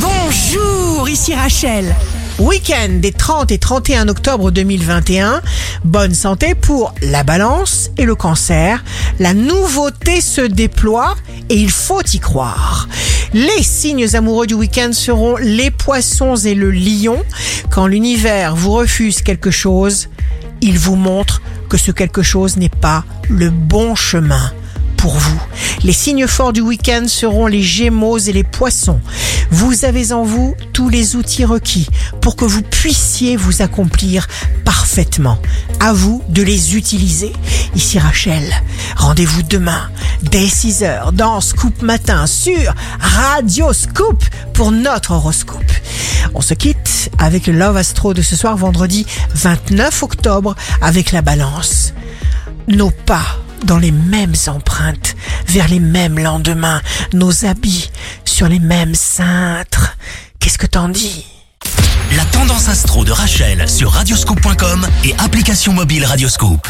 Bonjour, ici Rachel. Week-end des 30 et 31 octobre 2021. Bonne santé pour la balance et le cancer. La nouveauté se déploie et il faut y croire. Les signes amoureux du week-end seront les poissons et le lion. Quand l'univers vous refuse quelque chose, il vous montre que ce quelque chose n'est pas le bon chemin pour vous. Les signes forts du week-end seront les gémeaux et les poissons. Vous avez en vous tous les outils requis pour que vous puissiez vous accomplir parfaitement. À vous de les utiliser. Ici Rachel. Rendez-vous demain dès 6h dans Scoop Matin sur Radio Scoop pour notre horoscope. On se quitte avec le Love Astro de ce soir vendredi 29 octobre avec la balance. Nos pas dans les mêmes empreintes, vers les mêmes lendemains, nos habits sur les mêmes cintres. Qu'est-ce que t'en dis? La tendance astro de Rachel sur radioscope.com et application mobile Radioscope.